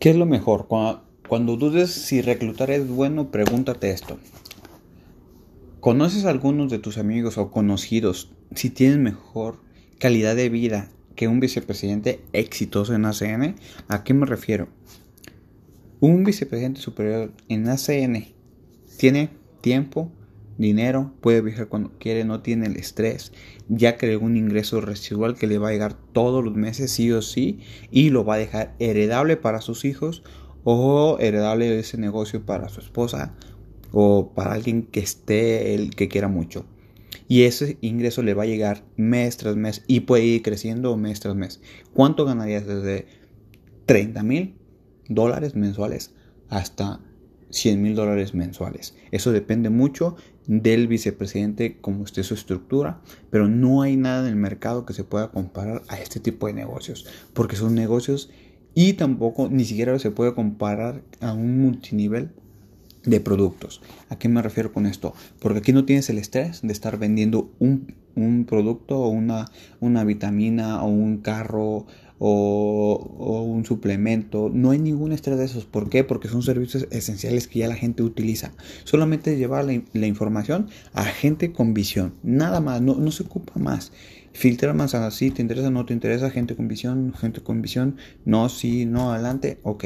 ¿Qué es lo mejor? Cuando, dudes si reclutar es bueno, pregúntate esto. ¿Conoces a algunos de tus amigos o conocidos si tienen mejor calidad de vida que un vicepresidente exitoso en ACN? ¿A qué me refiero? Un vicepresidente superior en ACN tiene tiempo, dinero, puede viajar cuando quiere, no tiene el estrés, ya creó un ingreso residual que le va a llegar todos los meses sí o sí y lo va a dejar heredable para sus hijos o heredable ese negocio para su esposa o para alguien que esté el que quiera mucho. Y ese ingreso le va a llegar mes tras mes y puede ir creciendo mes tras mes. ¿Cuánto ganarías desde 30 mil dólares mensuales hasta 100 mil dólares mensuales. Eso depende mucho del vicepresidente, como esté su estructura, pero no hay nada en el mercado que se pueda comparar a este tipo de negocios, porque son negocios y tampoco ni siquiera se puede comparar a un multinivel de productos. ¿A qué me refiero con esto? Porque aquí no tienes el estrés de estar vendiendo un, un producto o una, una vitamina o un carro o, un suplemento. No hay ningún estrés de esos. ¿Por qué? Porque son servicios esenciales que ya la gente utiliza. Solamente llevar la, información a gente con visión. Nada más, no, no se ocupa más. Filtrar así, ¿te interesa no te interesa? Gente con visión, gente con visión, no, sí, no, adelante, ok.